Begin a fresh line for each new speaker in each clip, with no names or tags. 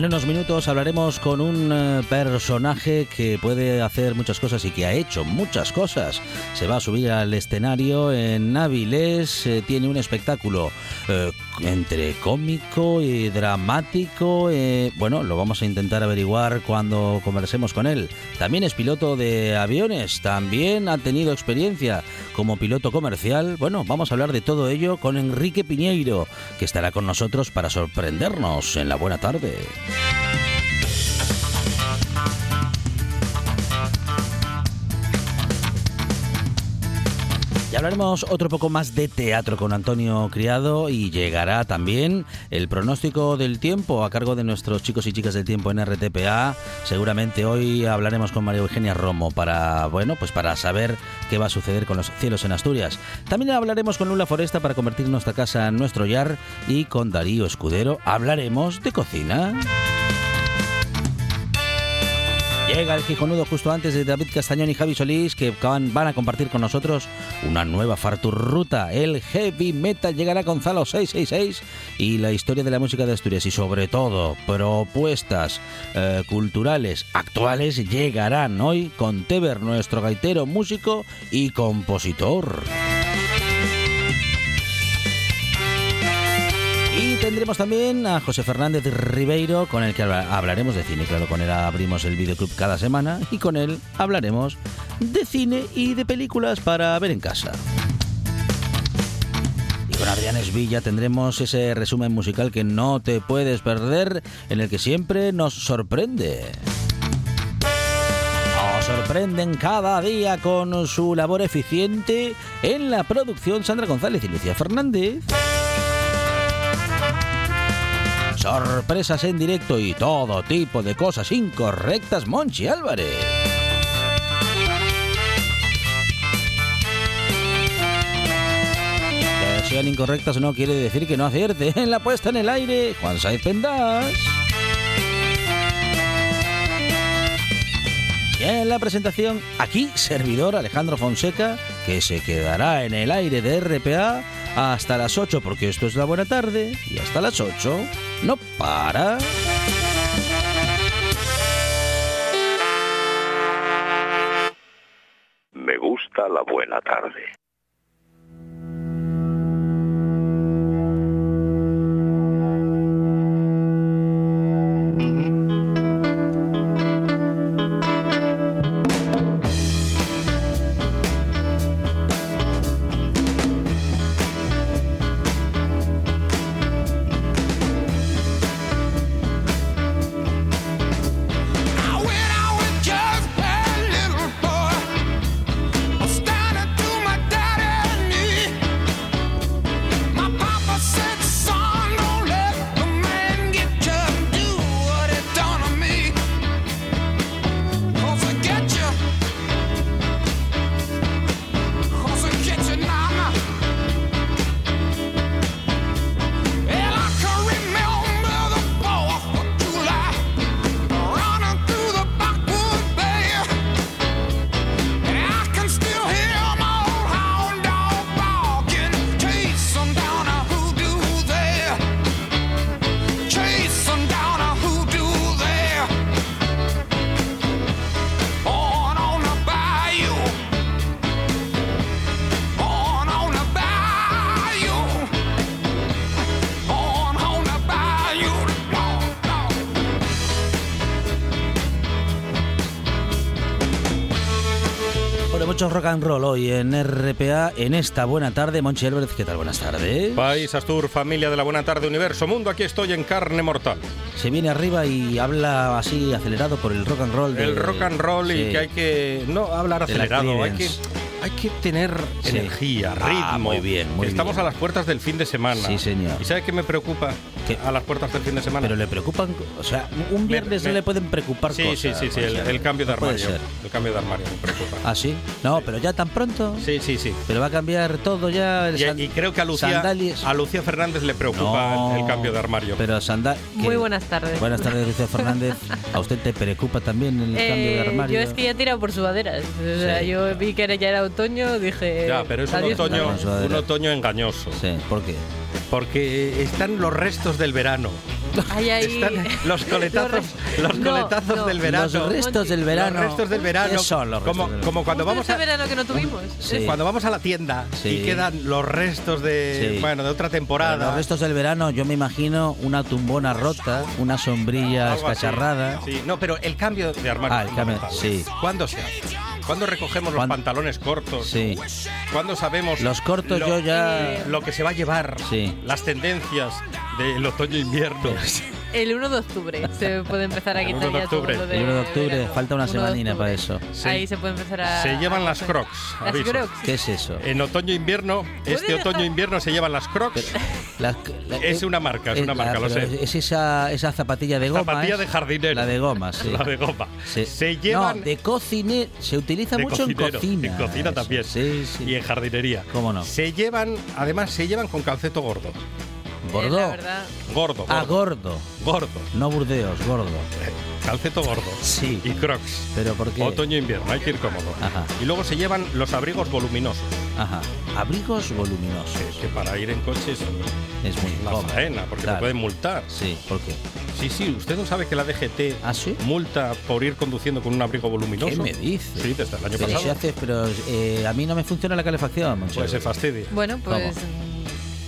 En unos minutos hablaremos con un eh, personaje que puede hacer muchas cosas y que ha hecho muchas cosas. Se va a subir al escenario en Avilés, eh, tiene un espectáculo eh, entre cómico y dramático. bueno, lo vamos a intentar averiguar cuando conversemos con él. También es piloto de aviones, también ha tenido experiencia como piloto comercial. Bueno, vamos a hablar de todo ello con Enrique Piñeiro, que estará con nosotros para sorprendernos en la buena tarde. Ya hablaremos otro poco más de teatro con Antonio Criado y llegará también el pronóstico del tiempo a cargo de nuestros chicos y chicas del tiempo en RTPA. Seguramente hoy hablaremos con María Eugenia Romo para, bueno, pues para saber qué va a suceder con los cielos en Asturias. También hablaremos con Lula Foresta para convertir nuestra casa en nuestro yar y con Darío Escudero hablaremos de cocina. Llega el Gijonudo justo antes de David Castañón y Javi Solís que van, a compartir con nosotros una nueva farturruta. El heavy metal llegará Gonzalo 666 y la historia de la música de Asturias y sobre todo propuestas eh, culturales actuales llegarán hoy con Teber, nuestro gaitero, músico y compositor. Tendremos también a José Fernández Ribeiro, con el que hablaremos de cine. Claro, con él abrimos el videoclub cada semana y con él hablaremos de cine y de películas para ver en casa. Y con Adrián Esvilla tendremos ese resumen musical que no te puedes perder, en el que siempre nos sorprende. Nos sorprenden cada día con su labor eficiente en la producción Sandra González y Lucía Fernández sorpresas en directo y todo tipo de cosas incorrectas, Monchi Álvarez. Que sean incorrectas no quiere decir que no acierte en la puesta en el aire, Juan Saiz Pendas. La presentación, aquí, servidor Alejandro Fonseca, que se quedará en el aire de RPA hasta las 8, porque esto es la buena tarde, y hasta las 8 no para.
Me gusta la buena tarde.
Mucho rock and roll hoy en RPA en esta buena tarde. Monchi Álvarez, ¿qué tal? Buenas tardes.
País Astur, familia de la Buena Tarde Universo Mundo, aquí estoy en carne mortal.
Se viene arriba y habla así acelerado por el rock and roll. de-
El rock and roll
sí.
y que hay que no hablar acelerado, hay que. Hay que tener
Sí.
energía,
Ah,
ritmo.
muy bien, muy
Estamos
bien.
a las puertas del fin de semana.
Sí, señor.
¿Y sabe qué me preocupa
¿Qué?
a las puertas del fin de semana?
Pero le preocupan, o sea, un viernes
Me-
le pueden preocupar
sí,
cosas.
sí, sí, sí, el, el cambio de
No puede
armario.
ser.
El cambio de armario me preocupa.
¿Ah, sí? No, pero ya tan pronto.
Sí, sí, sí.
Pero va a cambiar todo ya. el
Y,
san-
y creo que a Lucía,
sandalias.
a Lucía Fernández le preocupa
No,
el, cambio de armario.
Pero sandal.
Muy buenas tardes.
Buenas tardes, Lucía Fernández. ¿A usted te preocupa también el
Eh,
cambio de armario?
Yo es que ya he tirado por sudaderas. O sea,
Sí.
yo vi que era- ya era otoño, dije.
ya, pero es un otoño, un otoño engañoso.
Sí, ¿por qué?
Porque están los restos del verano.
Ay, ay.
Están los coletazos, los
No,
coletazos
no.
del verano.
Los restos del verano.
Los restos del verano.
¿Qué son los restos
como,
del verano?
como cuando
¿Cómo
vamos a
verano que no tuvimos?
Sí.
cuando vamos a la tienda
Sí.
y quedan los restos de
Sí.
bueno de otra temporada.
los restos del verano, yo me imagino una tumbona rota, una sombrilla escacharrada.
Sí, no, pero el cambio de armario.
Ah, el cambio,
fundamental.
sí.
¿Cuándo se hace? ¿Cuándo recogemos los pantalones cortos?
Sí.
¿Cuándo sabemos
Los cortos
lo,
yo ya-
lo que se va a llevar?
Sí.
Las tendencias del otoño-invierno.
El 1 de octubre se puede empezar a
El
quitar
1 de
ya todo
octubre.
lo de
El 1 de octubre,
verano.
falta una
1 de
semanina para
octubre.
eso.
Se-
Ahí se puede empezar a.
se llevan
a
las crocs,
Las
aviso.
crocs.
¿Qué es eso?
En otoño-invierno, este
dejar-
otoño-invierno se llevan las crocs.
La- la-
Es una marca, es
eh,
una marca,
la-
lo
pero
sé.
Es esa, esa zapatilla de goma.
Zapatilla
¿es?
de jardinero.
La de goma, sí.
La de goma.
Sí.
Se llevan
No, de cocine. Se utiliza
de
mucho
cocinero,
en cocina.
En cocina
eso.
también.
Sí, sí.
Y en jardinería.
¿Cómo no?
Se llevan, además, se llevan con calceto gordo.
Eh,
¿Gordo?
la verdad.
Gordo.
ah,
gordo.
gordo.
Gordo.
No Burdeos, gordo.
Calceto gordo.
Sí.
Y crocs.
¿Pero por qué?
Otoño-invierno, hay que ir cómodo.
Ajá.
Y luego se llevan los abrigos voluminosos.
Ajá. Abrigos voluminosos.
Que, que para ir en coche es
Es muy
una
cómodo.
faena, porque
Claro.
te pueden multar.
Sí, ¿por qué?
Sí, sí, usted no sabe que la DGT
¿Ah, sí?
multa por ir conduciendo con un abrigo voluminoso.
¿Qué me dice?
Sí, desde el año
Pero,
pasado.
hace, pero eh, a mí no me funciona la calefacción.
Pues se fastidia.
Bueno, pues.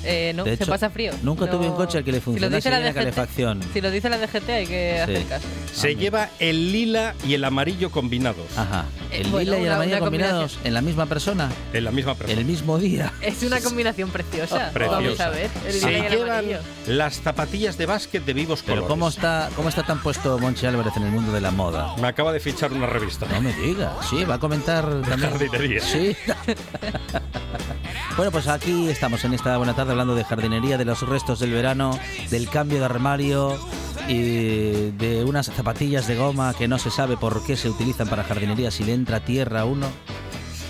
Eh, no,
De
se
hecho,
pasa frío.
nunca
No-
tuve un coche al que le
Si lo
funcionase
dice la
calefacción.
Si lo dice la DGT, hay que
Sí.
hacer caso.
Se
Ah,
lleva el lila y el amarillo combinados
Ajá.
Eh,
El
bueno,
lila y el amarillo combinados en la misma persona,
en la misma persona.
el mismo día.
Es una combinación preciosa.
Preciosa.
Vamos a ver. El
Se
lila y el
llevan
amarillo.
las zapatillas de básquet de vivos
Pero
colores.
¿cómo está, ¿cómo está tan puesto Monchi Álvarez en el mundo de la moda?
Me acaba de fichar una revista.
No me diga, sí, va a comentar también.
jardinería.
Sí. bueno, pues aquí estamos en esta buena tarde hablando de jardinería, de los restos del verano, del cambio de armario y de unas zapatillas de goma que no se sabe por qué se utilizan para jardinería si le entra tierra a uno.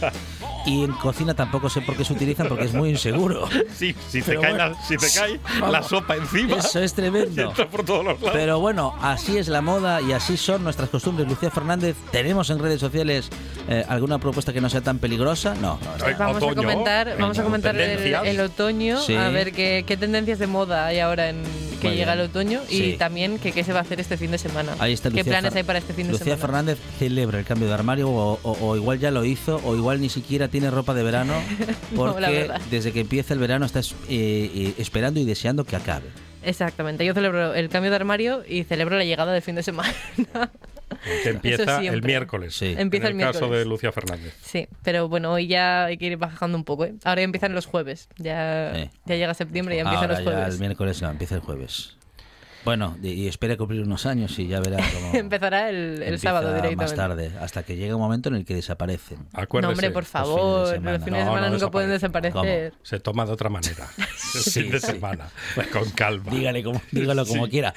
Y en cocina tampoco sé por qué se utilizan porque es muy inseguro.
Sí, si te, cae,
bueno,
la, si te cae la
vamos.
sopa encima.
Eso es tremendo.
entra por todos los lados.
Pero bueno, así es la moda y así son nuestras costumbres. Lucía Fernández, ¿tenemos en redes sociales eh, alguna propuesta que no sea tan peligrosa? No, no.
Ay,
Vamos a comentar, vamos a comentar el, otoño,
Sí.
a ver qué, qué tendencias de moda hay ahora en que
Muy
llega
bien.
el otoño
Sí.
y también que qué se va a hacer este fin de semana.
Ahí está
¿Qué
Lucía
planes
Fer-
hay para este fin de
Lucía
semana?
Fernández celebra el cambio de armario o, o- o igual ya lo hizo o igual ni siquiera tiene ropa de verano
No,
porque
verdad.
desde que empieza el verano estás eh, eh, esperando y deseando que acabe.
Exactamente, yo celebro el cambio de armario y celebro la llegada del fin de semana.
que empieza el miércoles.
Sí.
Empieza
en
el
el caso
miércoles.
de Lucía Fernández.
sí, pero bueno, hoy ya hay que ir bajando un poco. ¿eh? Ahora ya empiezan los jueves, ya,
Sí.
ya llega septiembre y ya empiezan
Ahora
los
ya
jueves.
el miércoles no, empieza el jueves. Bueno, y, espera cumplir unos años y ya verá cómo
Empezará el, el sábado directamente.
más tarde, hasta que llega un momento en el que desaparecen.
Acuérdese.
No, hombre, por
fines de
favor,
semana.
los fines de
No,
semana
no
nunca pueden desaparecer.
Se toma de otra manera. El fin de
sí.
semana. Con calma.
Dígale como, dígalo como
Sí.
quiera.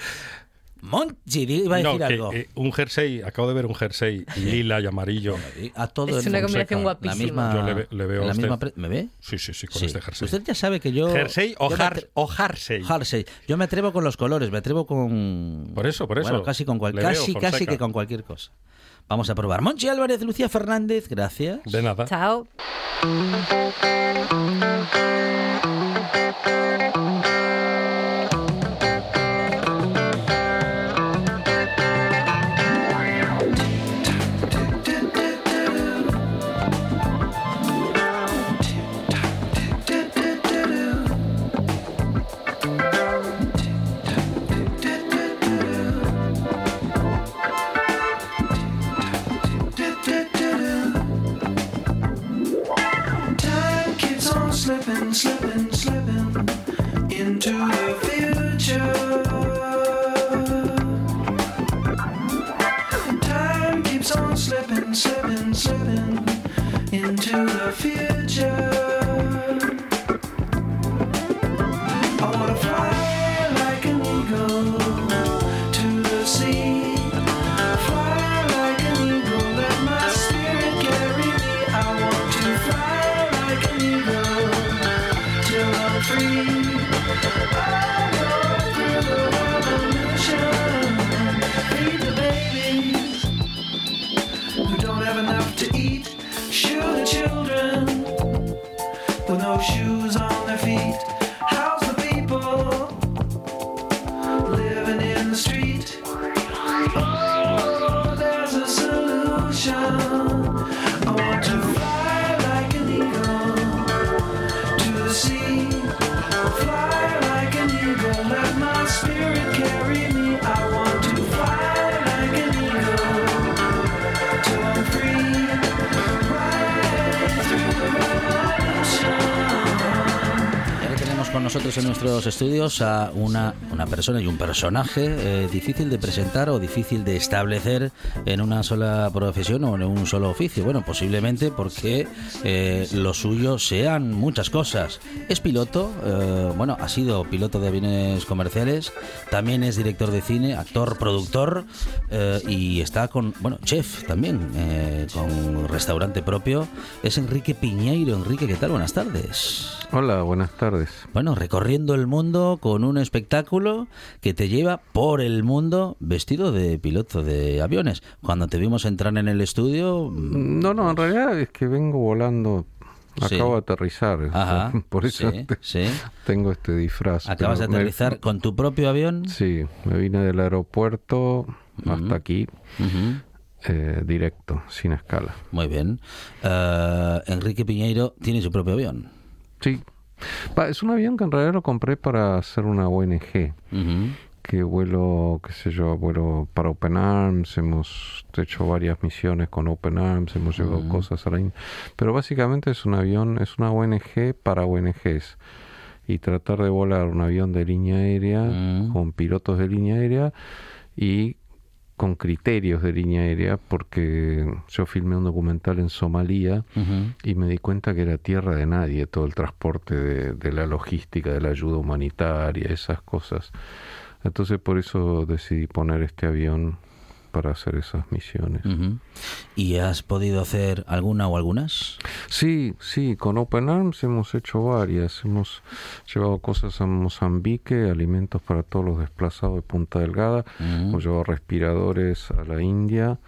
Monchi, iba a
No,
decir
que,
algo.
eh, un jersey, acabo de ver un jersey lila y amarillo.
A todo
Es una combinación guapísima.
La misma,
Yo le ve- le veo a
la
usted.
misma ¿Me ve?
Sí, sí, sí, con
Sí.
este jersey.
Usted ya sabe que yo.
Jersey o,
yo
har- o jersey.
Jersey. Yo me atrevo con los colores, me atrevo con.
Por eso, por eso.
Bueno, casi con cual-
veo,
casi, casi que con cualquier cosa. Vamos a probar. Monchi Álvarez, Lucía Fernández, gracias.
De nada.
Chao.
Nuestros estudios a una, una persona y un personaje eh, difícil de presentar o difícil de establecer en una sola profesión o en un solo oficio. Bueno, posiblemente porque eh, lo suyo sean muchas cosas. Es piloto, eh, bueno, ha sido piloto de aviones comerciales, también es director de cine, actor, productor eh, y está con, bueno, chef también, eh, con restaurante propio. Es Enrique Piñeiro. Enrique, ¿qué tal? Buenas tardes.
Hola, buenas tardes.
Bueno, recorriendo el mundo con un espectáculo que te lleva por el mundo vestido de piloto de aviones. Cuando te vimos entrar en el estudio... mm,
No, no, en realidad es que vengo volando.
Sí.
Acabo de aterrizar.
Ajá,
Por eso
sí,
te-
sí.
tengo este disfraz.
Acabas de
me-
aterrizar con tu propio avión.
Sí, me vine del aeropuerto hasta aquí, eh, directo, sin escala.
Muy bien. Eh, Enrique Piñeiro tiene su propio avión.
Sí. Va, es un avión que en realidad lo compré para hacer una ONG. Que vuelo, qué sé yo, vuelo para Open Arms, hemos hecho varias misiones con Open Arms, hemos llevado cosas a la India. Pero básicamente es un avión, es una ONG para ONGs. Y tratar de volar un avión de línea aérea con pilotos de línea aérea y con criterios de línea aérea, porque yo filmé un documental en Somalia y me di cuenta que era tierra de nadie todo el transporte de, de la logística, de la ayuda humanitaria, esas cosas. Entonces por eso decidí poner este avión para hacer esas misiones.
¿Y has podido hacer alguna o algunas?
Sí, sí, con Open Arms hemos hecho varias. Hemos llevado cosas a Mozambique, alimentos para todos los desplazados de Punta Delgada. Hemos llevado respiradores a la India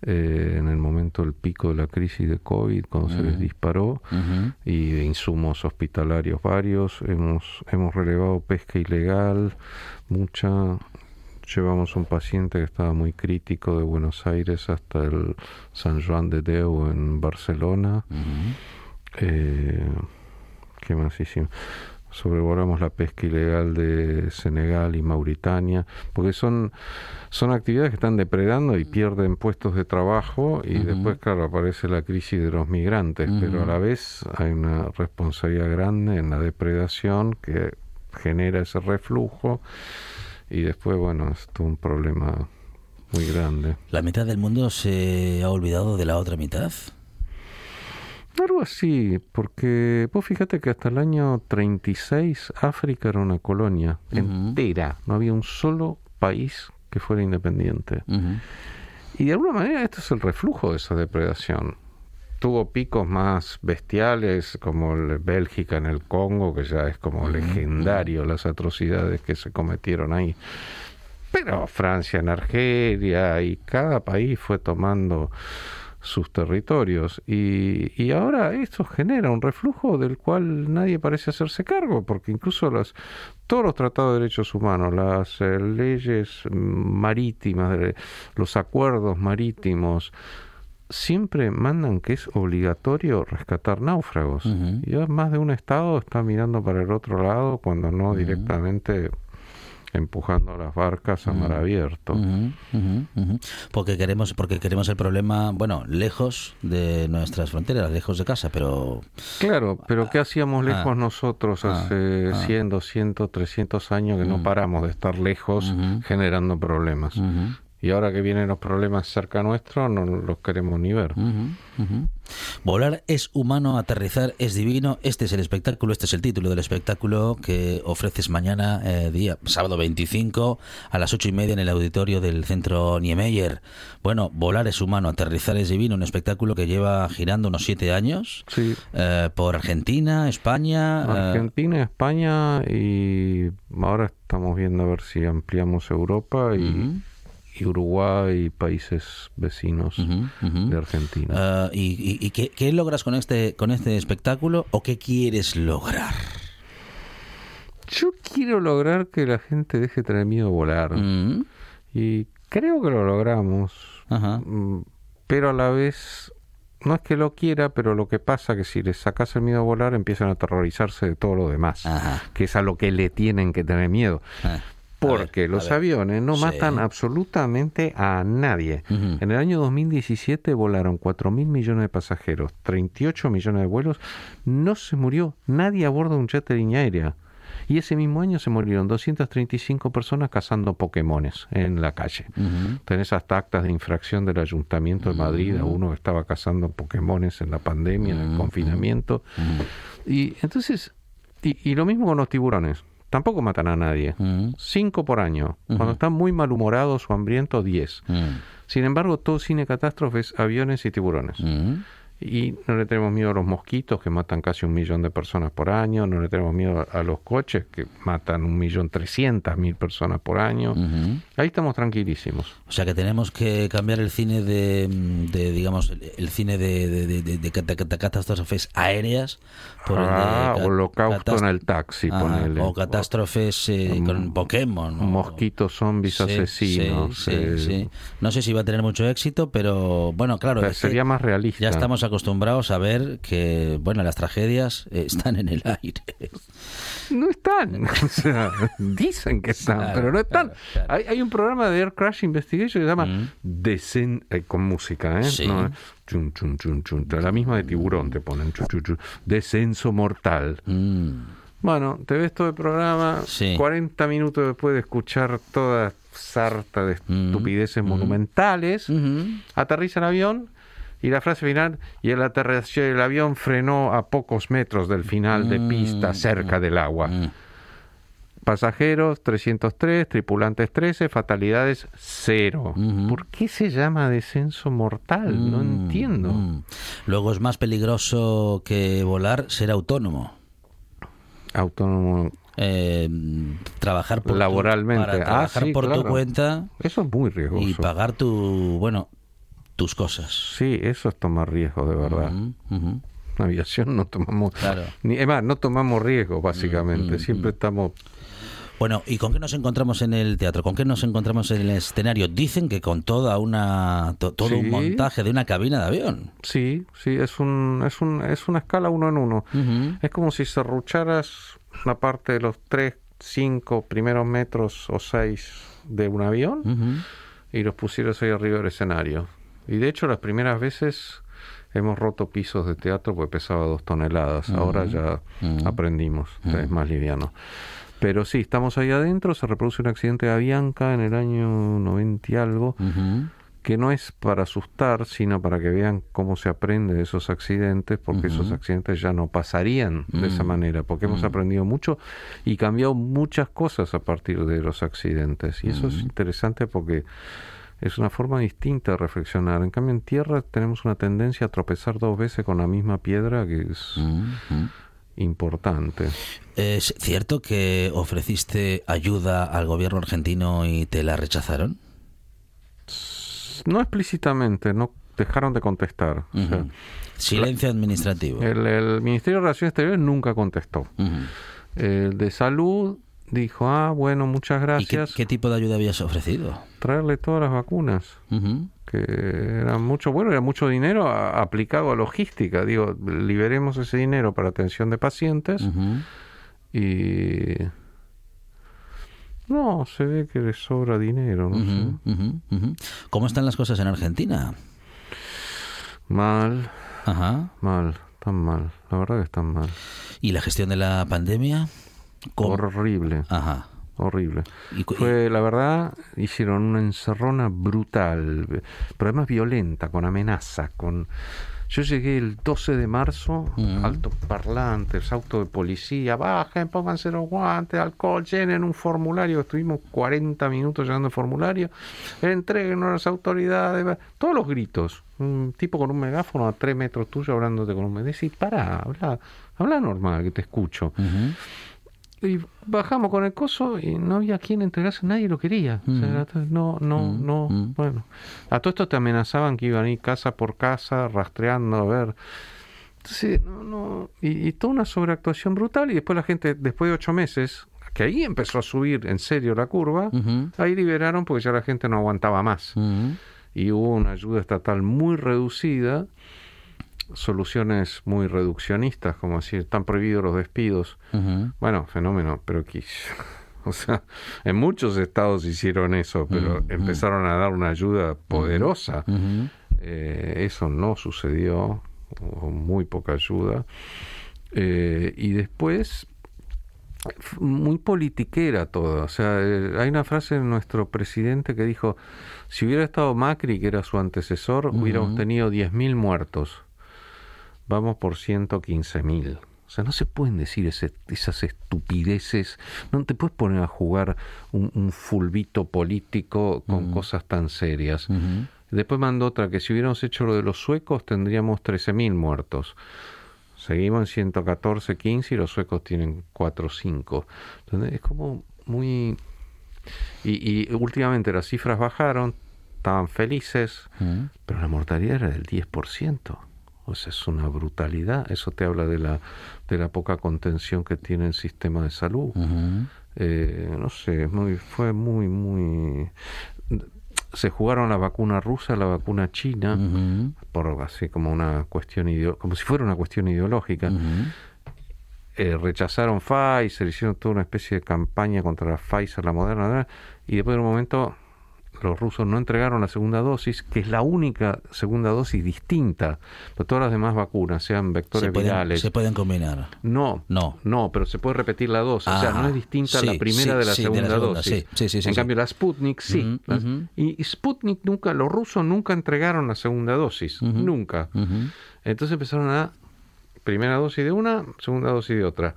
eh, en el momento del pico de la crisis de COVID, cuando se les disparó. Y de insumos hospitalarios varios. Hemos, hemos relevado pesca ilegal, mucha. Llevamos un paciente que estaba muy crítico de Buenos Aires hasta el San Juan de Deu en Barcelona. Eh, ¿Qué más hicimos? Sobrevolamos la pesca ilegal de Senegal y Mauritania, porque son, son actividades que están depredando y pierden puestos de trabajo y después, claro, aparece la crisis de los migrantes, pero a la vez hay una responsabilidad grande en la depredación que genera ese reflujo y después, bueno, es todo un problema muy grande.
¿La mitad del mundo se ha olvidado de la otra mitad?
Algo así, porque vos fíjate que hasta el año 36 África era una colonia entera, no había un solo país que fuera independiente. Y de alguna manera esto es el reflujo de esa depredación. Tuvo picos más bestiales como el Bélgica en el Congo, que ya es como legendario las atrocidades que se cometieron ahí. Pero Francia en Argelia y cada país fue tomando sus territorios y, y ahora esto genera un reflujo del cual nadie parece hacerse cargo porque incluso las todos los tratados de derechos humanos las eh, leyes mm, marítimas los acuerdos marítimos siempre mandan que es obligatorio rescatar náufragos
Ujú.
y ya más de un estado está mirando para el otro lado cuando no directamente empujando las barcas a mar abierto.
Porque queremos, porque queremos el problema, bueno, lejos de nuestras fronteras, lejos de casa, pero
Claro, pero ¿qué hacíamos lejos
Ah.
nosotros
Ah,
hace
ah.
100, 200, 300 años que no
Mm.
paramos de estar lejos generando problemas? Y ahora que vienen los problemas cerca nuestro, no los queremos ni ver.
Volar es humano, aterrizar es divino. Este es el espectáculo, este es el título del espectáculo que ofreces mañana, eh, día sábado 25, a las ocho y media en el auditorio del centro Niemeyer. Bueno, volar es humano, aterrizar es divino, un espectáculo que lleva girando unos siete años
Sí,
eh, por Argentina, España. eh,
Argentina, España y ahora estamos viendo a ver si ampliamos Europa y. y Uruguay y países vecinos de Argentina.
Ah, ¿Y, y- y qué, qué logras con este, con este espectáculo o qué quieres lograr?
Yo quiero lograr que la gente deje de tener miedo a volar
Mm,
y creo que lo logramos. Mm, pero a la vez no es que lo quiera, pero lo que pasa que si les sacas el miedo a volar empiezan a aterrorizarse de todo lo demás, que es a lo que le tienen que tener miedo. Porque
a ver,
los
ver.
aviones no
Sí.
matan absolutamente a nadie. En el año 2017 volaron 4 mil millones de pasajeros, 38 millones de vuelos, no se murió nadie a bordo de un jet de línea aérea. Y ese mismo año se murieron 235 personas cazando Pokémones en la calle.
Ujú.
Tenés hasta actas de infracción del Ayuntamiento de Madrid a uno que estaba cazando Pokémones en la pandemia, en el confinamiento. Y entonces, y, y lo mismo con los tiburones. Tampoco matan a nadie.
Mm,
Cinco por año. Cuando están muy malhumorados o hambrientos, diez.
mm,
Sin embargo, todo cine catástrofes, aviones y tiburones.
mm.
Y no le tenemos miedo a los mosquitos que matan casi un millón de personas por año, no le tenemos miedo a los coches que matan un millón trescientas mil personas por año.
Ujú.
Ahí estamos tranquilísimos.
O sea que tenemos que cambiar el cine de, de, digamos, el, cine de, de, de- de- catástrofes aéreas por el de
Ah,
ca-
holocausto en el taxi,
Ajá,
ponele.
o catástrofes eh, con Pokémon. o-
Mosquitos, zombies,
Sí,
asesinos.
sí, sí,
eh,
sí. No sé si va a tener mucho éxito, pero bueno, claro.
pero sería más realista.
Ya estamos acostumbrados a ver que, bueno, las tragedias eh, están en el aire.
No están. O sea, dicen que están,
Claro,
pero no están.
claro, claro.
Hay, hay un programa de Air Crash Investigation que se llama
Mm.
Eh, con música, ¿eh?
Sí.
No, chun, chun, chun, chun. La misma de tiburón te ponen. chun, chun, chun. Descenso mortal.
Mm.
Bueno, te ves todo el programa,
Sí.
40 minutos después de escuchar toda sarta de
Mm.
estupideces monumentales,
Ujú.
aterriza el avión y la frase final, y el aterrizaje del avión frenó a pocos metros del final de pista, cerca del agua.
Mm.
Pasajeros 303, tripulantes 13, fatalidades 0.
Ujú.
¿Por qué se llama descenso mortal? No
Mm,
entiendo.
mm. Luego es más peligroso que volar ser autónomo.
Autónomo.
Eh, trabajar por tu-
Laboralmente.
para
Ah,
trabajar
sí,
por tu
claro.
cuenta
Eso es muy riesgoso.
y pagar tu bueno tus cosas.
Sí, eso es tomar riesgo, de verdad.
Ujú, ujú.
En aviación no tomamos.
Claro.
Ni, es más, no tomamos riesgo, básicamente.
Mm,
Siempre estamos.
Bueno, ¿y con qué nos encontramos en el teatro? ¿Con qué nos encontramos en el escenario? Dicen que con toda una to- todo un
Sí.
montaje de una cabina de avión.
Sí, sí, es, un, es, un, es una escala uno en uno.
Ujú.
Es como si serrucharas una parte de los tres, cinco primeros metros o seis de un avión
Ujú.
y los pusieras ahí arriba del escenario. Y de hecho, las primeras veces hemos roto pisos de teatro porque pesaba dos toneladas. Ahora ya aprendimos, es más liviano. Pero sí, estamos ahí adentro, se reproduce un accidente de Avianca en el año 90 y algo, que no es para asustar, sino para que vean cómo se aprende de esos accidentes, porque esos accidentes ya no pasarían de esa
Mm.
manera, porque hemos aprendido mucho y cambiado muchas cosas a partir de los accidentes. Y eso es interesante porque es una forma distinta de reflexionar. En cambio, en tierra tenemos una tendencia a tropezar dos veces con la misma piedra, que es importante.
¿Es cierto que ofreciste ayuda al gobierno argentino y te la rechazaron?
No explícitamente, no dejaron de contestar. O sea,
Ujú. Silencio administrativo.
el, el Ministerio de Relaciones Exteriores nunca contestó. El de salud dijo, ah, bueno, muchas
¿Y qué,
gracias.
qué tipo de ayuda habías ofrecido?
Traerle todas las vacunas, que era mucho, bueno, era mucho dinero a- aplicado a logística. Digo, liberemos ese dinero para atención de pacientes y, No, se ve que les sobra dinero, no sé.
¿Cómo están las cosas en Argentina?
Mal,
Ajá.
mal, tan mal. La verdad que están mal.
¿Y la gestión de la pandemia? ¿Cómo?
Horrible,
Ajá.
horrible.
Y
Fue, la verdad, hicieron una encerrona brutal, pero además violenta, con amenaza, con... Yo llegué el 12 de marzo,
Ujú.
altos parlantes, auto de policía, bajen, pónganse los guantes, alcohol, llenen un formulario, estuvimos 40 minutos llenando el formulario, entreguen a las autoridades, todos los gritos, un tipo con un megáfono a 3 metros tuyo hablándote con un megáfono, decís, pará, habla, habla normal, que te escucho. Y bajamos con el coso y no había quien entregarse, nadie lo quería. O sea,
Mm.
no, no,
Mm,
no.
mm.
Bueno, a todo esto te amenazaban que iban a ir casa por casa, rastreando, a ver. Entonces, no, no. Y, y toda una sobreactuación brutal. Y después la gente, después de ocho meses, que ahí empezó a subir en serio la curva, ahí liberaron porque ya la gente no aguantaba más. Y hubo una ayuda estatal muy reducida, soluciones muy reduccionistas, como decir, están prohibidos los despidos. Bueno, fenómeno, pero que, o sea, en muchos estados hicieron eso, pero
Mm, mm.
empezaron a dar una ayuda poderosa. Eh, eso no sucedió, hubo muy poca ayuda. Eh, y después, muy politiquera todo. O sea, eh, hay una frase de nuestro presidente que dijo, si hubiera estado Macri, que era su antecesor, hubiéramos tenido 10.000 muertos. Vamos por 115.000. O sea, no se pueden decir ese- esas estupideces. No te puedes poner a jugar un, un fulbito político con
Mm.
cosas tan serias. Después mandó otra que si hubiéramos hecho lo de los suecos tendríamos 13.000 muertos. Seguimos en 114, 15 y los suecos tienen 4 o 5. Entonces es como muy... Y, y últimamente las cifras bajaron, estaban felices,
Ujú.
pero la mortalidad era del 10%. Sea, es una brutalidad. Eso te habla de la, de la poca contención que tiene el sistema de salud. Eh, no sé, muy, fue muy, muy... Se jugaron la vacuna rusa, la vacuna china, por así como una cuestión como si fuera una cuestión ideológica. Eh, rechazaron Pfizer, hicieron toda una especie de campaña contra la Pfizer, la Moderna, y después de un momento los rusos no entregaron la segunda dosis, que es la única segunda dosis distinta. Pero todas las demás vacunas, sean vectores
Se pueden,
virales,
se pueden combinar.
no,
No.
no, pero se puede repetir la dosis. o sea,
Ah,
no es distinta
sí,
la primera
sí,
de la
sí, de la
segunda dosis.
sí, sí, sí, sí,
en cambio, la Sputnik sí. Y, y Sputnik nunca, los rusos nunca entregaron la segunda dosis. Nunca. Entonces empezaron a primera dosis de una, segunda dosis de otra.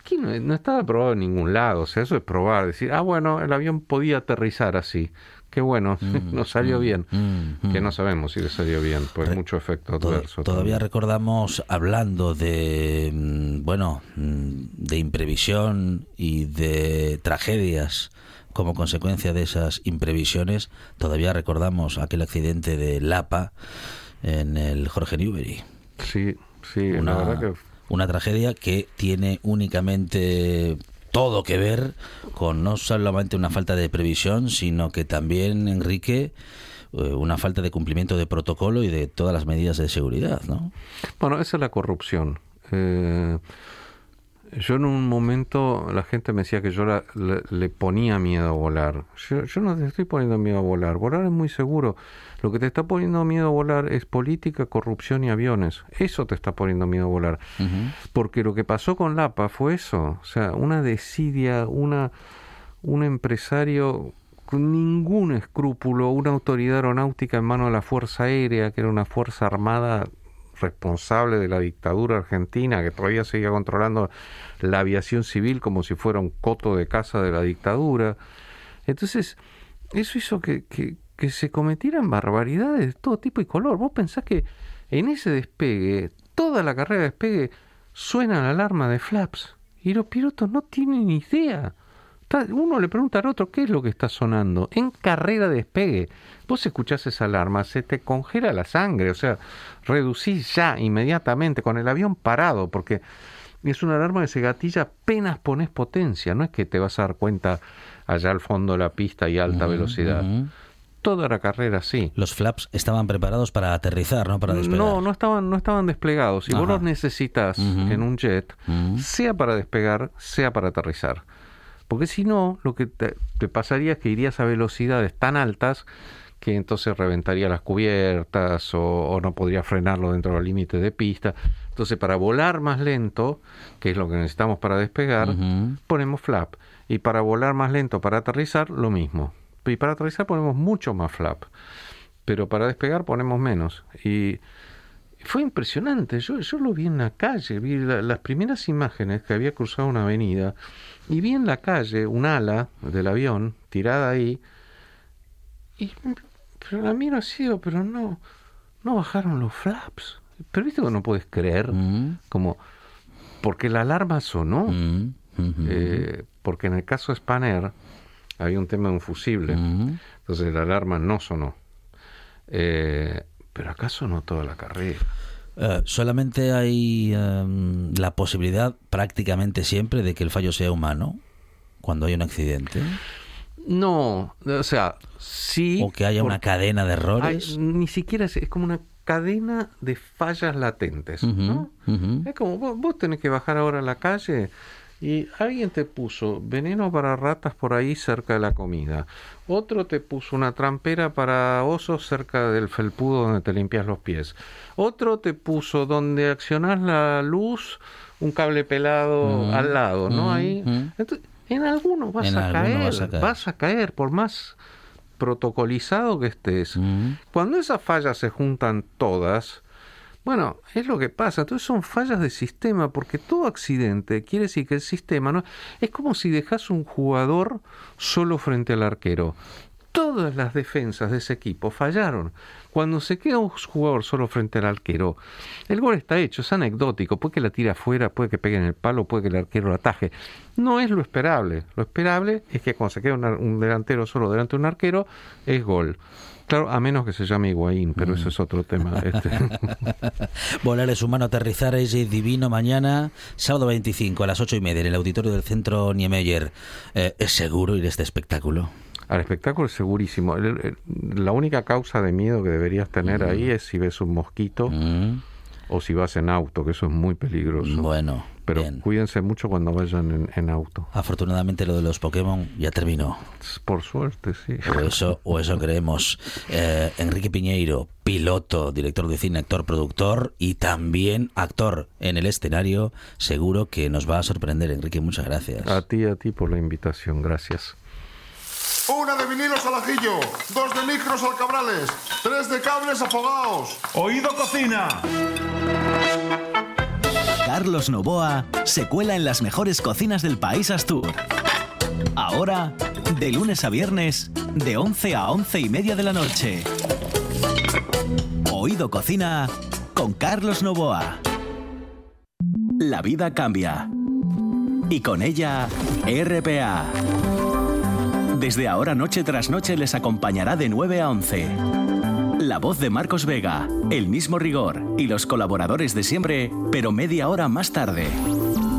Aquí no, no estaba probado en ningún lado. O sea, eso es probar. Decir, ah, bueno, el avión podía aterrizar así. Qué bueno, nos salió bien.
Mm,
Que
mm.
no sabemos si le salió bien, pues
Re-
mucho efecto adverso.
todavía
también.
recordamos hablando de mm, bueno mm, de imprevisión y de tragedias como consecuencia de esas imprevisiones todavía recordamos aquel accidente de Lapa en el Jorge Newbery
Sí, sí, la
una,
verdad que
una tragedia que tiene únicamente todo que ver con no solamente una falta de previsión, sino que también, Enrique, eh, una falta de cumplimiento de protocolo y de todas las medidas de seguridad, ¿no?
Bueno, esa es la corrupción. Eh, yo en un momento la gente me decía que yo la- le, ponía miedo a volar. Yo, yo no te estoy poniendo miedo a volar. Volar es muy seguro. Lo que te está poniendo miedo a volar es política, corrupción y aviones. Eso te está poniendo miedo a volar. Porque lo que pasó con Lapa fue eso. O sea, una desidia, una, un empresario con ningún escrúpulo, una autoridad aeronáutica en manos de la Fuerza Aérea, que era una fuerza armada responsable de la dictadura argentina, que todavía seguía controlando la aviación civil como si fuera un coto de casa de la dictadura. Entonces, eso hizo que, que, que se cometieran barbaridades de todo tipo y color. Vos pensás que en ese despegue, toda la carrera de despegue, suena la alarma de flaps y los pilotos no tienen idea. Uno le pregunta al otro qué es lo que está sonando. En carrera de despegue, vos escuchás esa alarma, se te congela la sangre, o sea, reducís ya inmediatamente con el avión parado, porque es una alarma que se gatilla apenas pones potencia, no es que te vas a dar cuenta allá al fondo de la pista y alta velocidad. Toda la carrera sí.
Los flaps estaban preparados para aterrizar, no para despegar.
No, no estaban, no estaban desplegados. Si vos los necesitas en un jet, sea para despegar, sea para aterrizar. Porque si no, lo que te, te pasaría es que irías a velocidades tan altas que entonces reventaría las cubiertas o, o no podría frenarlo dentro del límite de pista. Entonces, para volar más lento, que es lo que necesitamos para despegar, ponemos flap. Y para volar más lento, para aterrizar, lo mismo. Y para aterrizar ponemos mucho más flap. Pero para despegar ponemos menos. Y fue impresionante. Yo, yo lo vi en la calle, vi la- las primeras imágenes que había cruzado una avenida y vi en la calle un ala del avión tirada ahí. Y pero la miro así, pero no, no bajaron los flaps. Pero viste que no puedes creer,
Mm,
como porque la alarma sonó.
mm,
Eh, porque en el caso de Spanair había un tema de un fusible,
ujú.
entonces la alarma no sonó. Eh, pero acá sonó toda la carrera.
Eh, solamente hay em, la posibilidad prácticamente siempre de que el fallo sea humano cuando hay un accidente
No, o sea, sí.
o que haya una cadena de
hay-
errores.
ni siquiera es, es como una cadena de fallas latentes. ¿no?
Ujú, ujú.
Es como vos, vos tenés que bajar ahora a la calle y alguien te puso veneno para ratas por ahí cerca de la comida. Otro te puso una trampera para osos cerca del felpudo donde te limpias los pies. Otro te puso donde accionás la luz un cable pelado
Mm,
al lado, ¿no?
mm,
Ahí.
mm.
Entonces, en alguno vas
En
a
alguno
caer,
vas a caer.
vas a caer por más protocolizado que estés. Cuando esas fallas se juntan todas, bueno, es lo que pasa. Entonces son fallas de sistema, porque todo accidente quiere decir que el sistema no. Es como si dejas un jugador solo frente al arquero. Todas las defensas de ese equipo fallaron. Cuando se queda un jugador solo frente al arquero, el gol está hecho, es anecdótico. Puede que la tire afuera, puede que pegue en el palo, puede que el arquero lo ataje. No es lo esperable. Lo esperable es que cuando se queda un delantero solo delante de un arquero, es gol. Claro, a menos que se llame Higuaín, pero eso es otro tema. Este.
Volar es humano, aterrizar es divino mañana, sábado 25 a las 8 y media en el auditorio del centro Niemeyer. Eh, ¿Es seguro ir a este espectáculo?
Al espectáculo es segurísimo. El- el- la única causa de miedo que deberías tener ahí es si ves un mosquito
Mm,
o si vas en auto, que eso es muy peligroso.
Bueno,
Pero
bien.
cuídense mucho cuando vayan en, en auto.
Afortunadamente lo de los Pokémon ya terminó.
Por suerte, sí.
O eso, o eso creemos. Eh, Enrique Piñeiro, piloto, director de cine, actor, productor y también actor en el escenario. Seguro que nos va a sorprender, Enrique. Muchas gracias.
A ti, a ti por la invitación. Gracias.
Una de vinilos al ajillo, dos de micros al cabrales, tres de cables afogados.
Oído cocina.
Carlos Novoa se cuela en las mejores cocinas del país Astur. Ahora, de lunes a viernes, de 11 a 11 y media de la noche. Oído Cocina con Carlos Novoa. La vida cambia. Y con ella, RPA. Desde ahora noche tras noche les acompañará de 9 a 11. La voz de Marcos Vega, el mismo rigor y los colaboradores de siempre, pero media hora más tarde.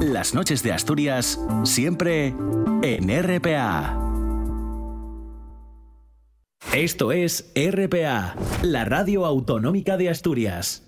Las noches de Asturias, siempre en RPA. Esto es RPA, la radio autonómica de Asturias.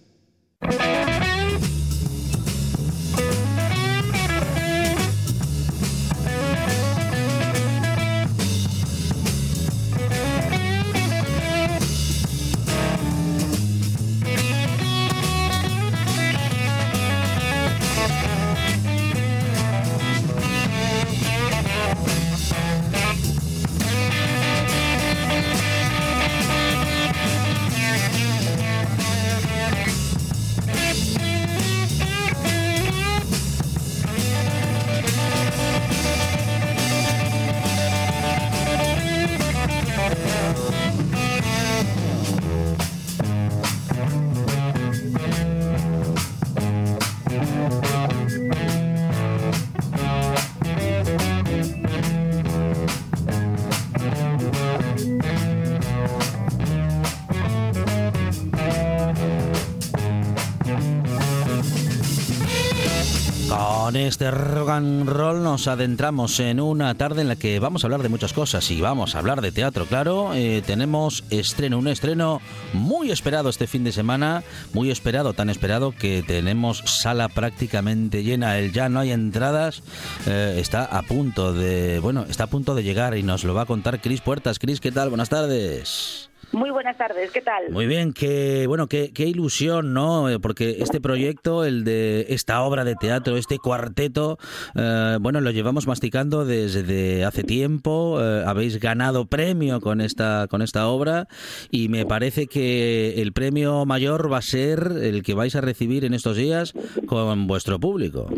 Este rock and roll nos adentramos en una tarde en la que vamos a hablar de muchas cosas y vamos a hablar de teatro, claro. Eh, tenemos estreno, un estreno muy esperado este fin de semana, muy esperado, tan esperado que tenemos sala prácticamente llena. El ya no hay entradas, eh, está a punto de, bueno, está a punto de llegar y nos lo va a contar Cris Puertas. Cris, ¿qué tal? Buenas tardes.
Muy buenas tardes, ¿qué tal?
Muy bien, qué bueno, qué, ilusión, ¿no? Eh, Porque este proyecto, el de esta obra de teatro, este cuarteto, eh, bueno, lo llevamos masticando desde hace tiempo. eh, habéis ganado premio con esta con esta obra y me parece que el premio mayor va a ser el que vais a recibir en estos días con vuestro público.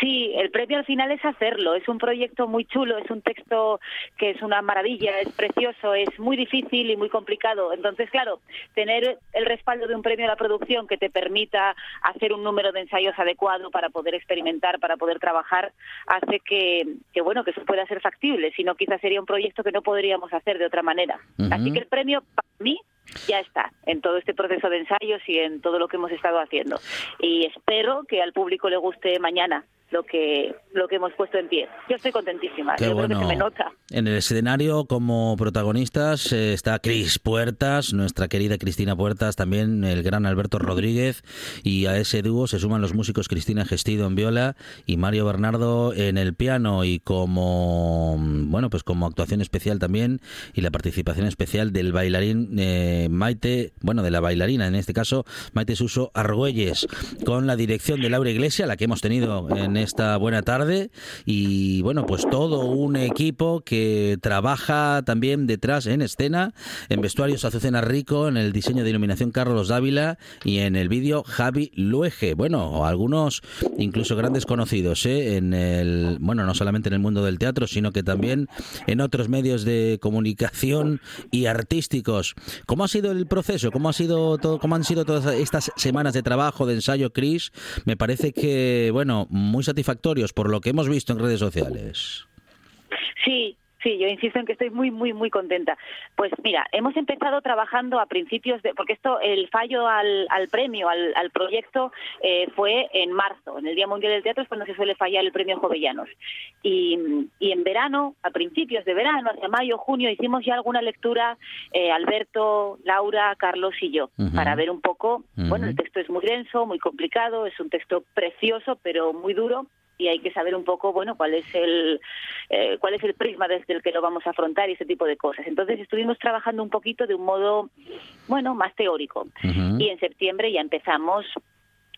Sí, el premio al final es hacerlo. Es un proyecto muy chulo, es un texto que es una maravilla, es precioso, es muy difícil y muy complicado. Entonces, claro, tener el respaldo de un premio a la producción que te permita hacer un número de ensayos adecuado para poder experimentar, para poder trabajar, hace que, que bueno, que eso pueda ser factible. Si no, quizás sería un proyecto que no podríamos hacer de otra manera. Así que el premio, para mí, ya está en todo este proceso de ensayos y en todo lo que hemos estado haciendo. Y espero que al público le guste mañana lo que lo que hemos puesto en pie. Yo estoy contentísima,
Qué
yo creo
bueno.
que se me nota.
En el escenario, como protagonistas, eh, está Cris Puertas, nuestra querida Cristina Puertas, también el gran Alberto Rodríguez, y a ese dúo se suman los músicos Cristina Gestido en viola y Mario Bernardo en el piano, y como bueno, pues como actuación especial también, y la participación especial del bailarín Maite, bueno, de la bailarina, en este caso, Maite Suso Argüelles, con la dirección de Laura Iglesia, la que hemos tenido en esta buena tarde, y bueno, pues todo un equipo que trabaja también detrás en escena, en vestuarios Azucena Rico, en el diseño de iluminación Carlos Dávila y en el vídeo Javi Luege. Bueno, algunos incluso grandes conocidos, ¿eh? en el, bueno, no solamente en el mundo del teatro, sino que también en otros medios de comunicación y artísticos. ¿Cómo ha sido el proceso? ¿Cómo ha sido todo, cómo han sido todas estas semanas de trabajo, de ensayo, Chris? Me parece que, bueno, muy satisfactorios por lo que hemos visto en redes sociales.
Sí, sí, yo insisto en que estoy muy, muy, muy contenta. Pues mira, hemos empezado trabajando a principios de, porque esto, el fallo al, al premio, al, al proyecto, eh, fue en marzo, en el Día Mundial del Teatro es cuando se suele fallar el premio Jovellanos. Y, y en verano, a principios de verano, hacia mayo, junio, hicimos ya alguna lectura, eh, Alberto, Laura, Carlos y yo, para ver un poco, bueno, el texto es muy denso, muy complicado, es un texto precioso, pero muy duro y hay que saber un poco bueno cuál es el eh, cuál es el prisma desde el que lo vamos a afrontar y ese tipo de cosas. Entonces estuvimos trabajando un poquito de un modo bueno más teórico. Y en septiembre ya empezamos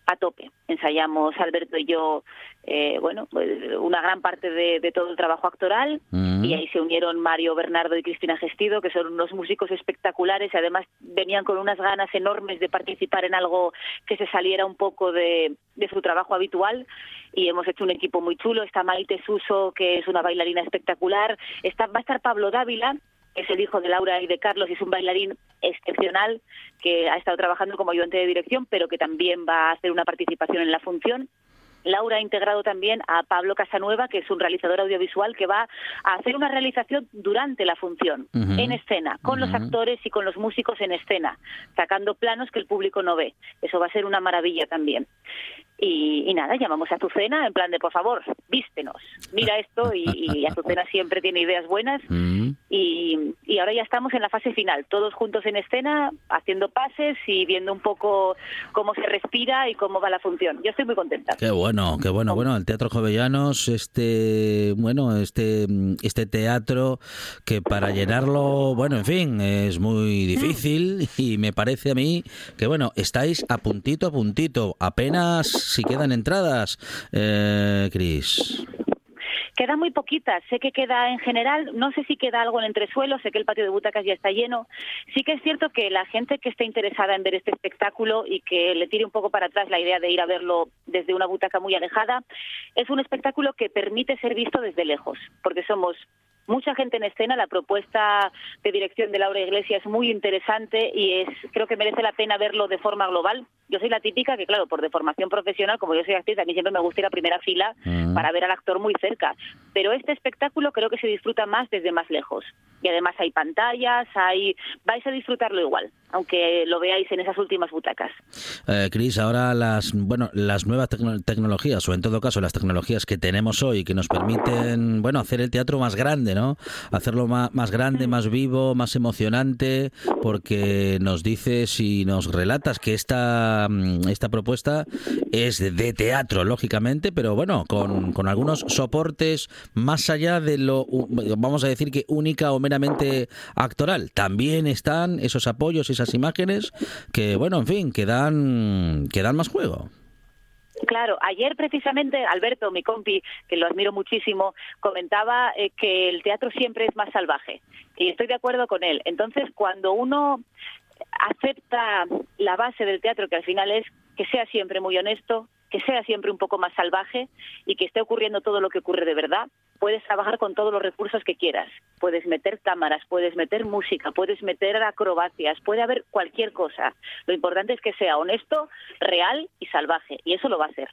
a tope ensayamos Alberto y yo eh, bueno pues, una gran parte de, de todo el trabajo actoral
Ujú.
y ahí se unieron Mario Bernardo y Cristina Gestido, que son unos músicos espectaculares y además venían con unas ganas enormes de participar en algo que se saliera un poco de, de su trabajo habitual y hemos hecho un equipo muy chulo. Está Maite Suso, que es una bailarina espectacular. Está, va a estar Pablo Dávila, es el hijo de Laura y de Carlos y es un bailarín excepcional que ha estado trabajando como ayudante de dirección, pero que también va a hacer una participación en la función. Laura ha integrado también a Pablo Casanueva, que es un realizador audiovisual que va a hacer una realización durante la función, en escena, con los actores y con los músicos en escena, sacando planos que el público no ve. Eso va a ser una maravilla también. Y, y nada, llamamos a Azucena en plan de, por favor, vístenos, mira esto, y, y Azucena siempre tiene ideas buenas.
Mm.
Y, y ahora ya estamos en la fase final, todos juntos en escena, haciendo pases y viendo un poco cómo se respira y cómo va la función. Yo estoy muy contenta.
Qué bueno, qué bueno. Bueno, el Teatro Jovellanos, este, bueno, este, este teatro que para llenarlo, bueno, en fin, es muy difícil y me parece a mí que, bueno, estáis a puntito, a puntito. Apenas si quedan entradas, eh, Cris.
Quedan muy poquitas, sé que queda en general, no sé si queda algo en entresuelo, sé que el patio de butacas ya está lleno. Sí que es cierto que la gente que esté interesada en ver este espectáculo y que le tire un poco para atrás la idea de ir a verlo desde una butaca muy alejada, es un espectáculo que permite ser visto desde lejos, porque somos mucha gente en escena, la propuesta de dirección de Laura Iglesias es muy interesante y es creo que merece la pena verlo de forma global. Yo soy la típica que, claro, por deformación profesional, como yo soy actriz, a mí siempre me gusta ir a primera fila
Mm.
para ver al actor muy cerca. Pero este espectáculo creo que se disfruta más desde más lejos. Y además hay pantallas, hay vais a disfrutarlo igual. aunque lo veáis en esas últimas butacas.
Eh, Cris, ahora las bueno las nuevas tecno- tecnologías o en todo caso las tecnologías que tenemos hoy que nos permiten bueno hacer el teatro más grande, ¿no? Hacerlo más, más grande, más vivo, más emocionante, porque nos dices y nos relatas que esta mm, esta propuesta es de teatro lógicamente, pero bueno con, con algunos soportes más allá de lo vamos a decir que única o meramente actoral. También están esos apoyos, esas imágenes que bueno en fin que dan que dan más juego.
Claro, ayer precisamente Alberto, mi compi, que lo admiro muchísimo, comentaba eh, que el teatro siempre es más salvaje. Y estoy de acuerdo con él. Entonces, cuando uno acepta la base del teatro, que al final es que sea siempre muy honesto, que sea siempre un poco más salvaje y que esté ocurriendo todo lo que ocurre de verdad, puedes trabajar con todos los recursos que quieras. Puedes meter cámaras, puedes meter música, puedes meter acrobacias, puede haber cualquier cosa. Lo importante es que sea honesto, real y salvaje. Y eso lo va a hacer.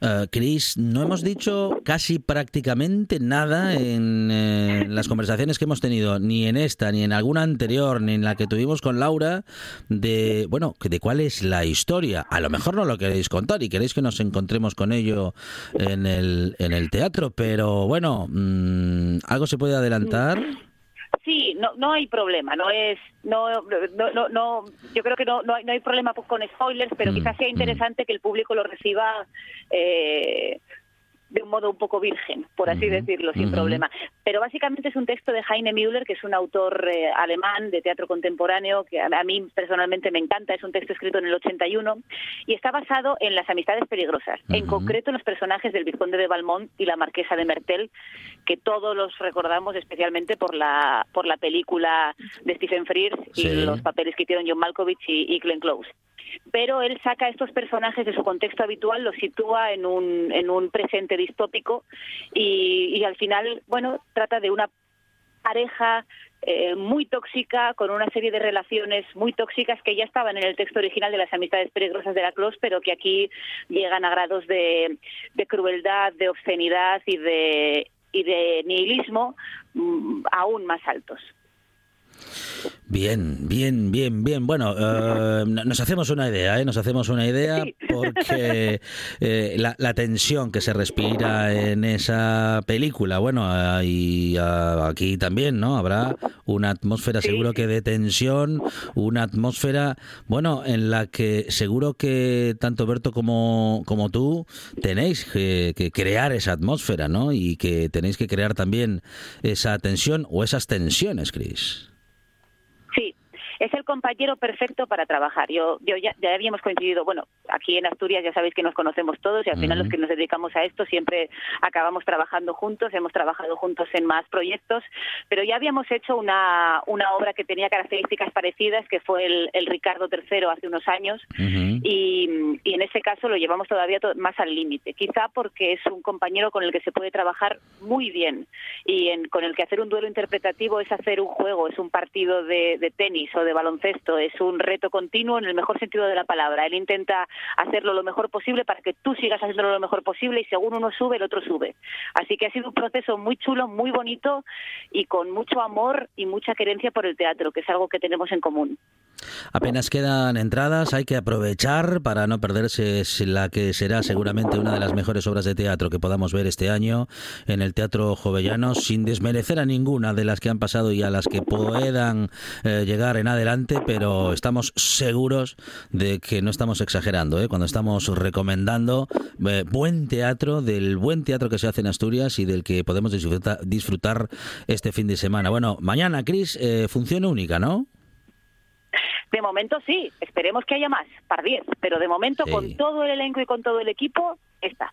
Eh, Chris, no hemos dicho casi prácticamente nada en eh, las conversaciones que hemos tenido, ni en esta, ni en alguna anterior, ni en la que tuvimos con Laura, de, bueno, de cuál es la historia. A lo mejor no lo queréis contar y queréis que nos encontremos con ello en el, en el teatro, pero bueno, mm, ¿algo se puede adelantar?
Sí, no, no hay problema, no es, no, no, no, no- yo creo que no, no, hay, no hay problema con spoilers, pero
Mm,
quizás sea interesante que el público lo reciba eh, de un modo un poco virgen, por así decirlo, sin problema. Pero básicamente es un texto de Heine Müller, que es un autor eh, alemán de teatro contemporáneo, que a, a mí personalmente me encanta, es un texto escrito en el 81, y está basado en las amistades peligrosas, en concreto en los personajes del Vizconde de Valmont y la Marquesa de Mertel, que todos los recordamos especialmente por la, por la película de Stephen Frears y
Sí.
los papeles que hicieron John Malkovich y, y Glenn Close pero él saca a estos personajes de su contexto habitual, los sitúa en un, en un presente distópico y, al final, bueno, trata de una pareja eh, muy tóxica, con una serie de relaciones muy tóxicas que ya estaban en el texto original de las amistades peligrosas de la Clos, pero que aquí llegan a grados de, de crueldad, de obscenidad y de, y de nihilismo mm, aún más altos.
Bien, bien, bien, bien. Bueno, eh, nos hacemos una idea, ¿eh? Nos hacemos una idea
Sí.
porque eh, la, la tensión que se respira en esa película, bueno, y ah, aquí también, ¿no? Habrá una atmósfera
Sí,
seguro que de tensión, una atmósfera, bueno, en la que seguro que tanto Berto como, como tú tenéis que, que crear esa atmósfera, ¿no? Y que tenéis que crear también esa tensión o esas tensiones, Cris.
Es el compañero perfecto para trabajar. Yo, yo ya, ya habíamos coincidido, bueno, aquí en Asturias ya sabéis que nos conocemos todos y al final los que nos dedicamos a esto siempre acabamos trabajando juntos, hemos trabajado juntos en más proyectos, pero ya habíamos hecho una, una obra que tenía características parecidas, que fue el, el Ricardo III hace unos años, y, y en ese caso lo llevamos todavía to- más al límite, quizá porque es un compañero con el que se puede trabajar muy bien y en- con el que hacer un duelo interpretativo es hacer un juego, es un partido de, de tenis o de baloncesto, es un reto continuo en el mejor sentido de la palabra. Él intenta hacerlo lo mejor posible para que tú sigas haciéndolo lo mejor posible y según uno sube, el otro sube. Así que ha sido un proceso muy chulo, muy bonito y con mucho amor y mucha querencia por el teatro, que es algo que tenemos en común.
Apenas quedan entradas, hay que aprovechar para no perderse la que será seguramente una de las mejores obras de teatro que podamos ver este año en el Teatro Jovellano, sin desmerecer a ninguna de las que han pasado y a las que puedan eh, llegar en adelante, pero estamos seguros de que no estamos exagerando ¿eh? cuando estamos recomendando eh, buen teatro, del buen teatro que se hace en Asturias y del que podemos disfrutar, disfrutar este fin de semana. Bueno, mañana, Cris, eh, función única, ¿no?
De momento sí, esperemos que haya más, par 10, pero de momento
Sí.
con todo el elenco y con todo el equipo, está.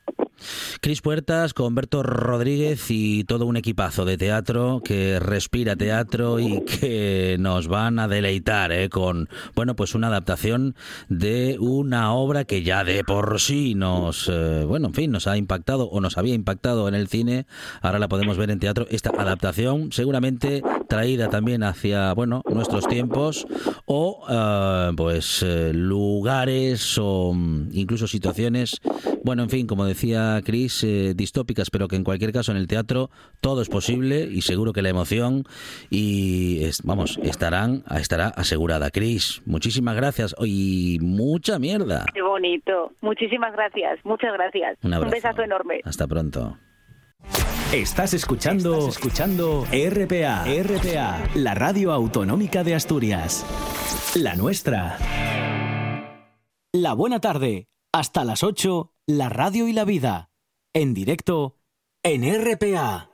Cris Puertas con Berto Rodríguez y todo un equipazo de teatro que respira teatro y que nos van a deleitar ¿eh? con bueno pues una adaptación de una obra que ya de por sí nos eh, bueno en fin nos ha impactado o nos había impactado en el cine ahora la podemos ver en teatro esta adaptación seguramente traída también hacia bueno nuestros tiempos o eh, pues eh, lugares o mm, incluso situaciones bueno en fin fin, como decía Chris, eh, distópicas, pero que en cualquier caso en el teatro todo es posible y seguro que la emoción y es- vamos, estarán estará asegurada. Chris, muchísimas gracias y mucha mierda.
Qué bonito. Muchísimas gracias. Muchas gracias.
Un abrazo.
besazo enorme.
Hasta pronto.
Estás escuchando, escuchando RPA, RPA, la radio autonómica de Asturias. La nuestra. La buena tarde. Hasta las 8, la radio y la vida. En directo en RPA.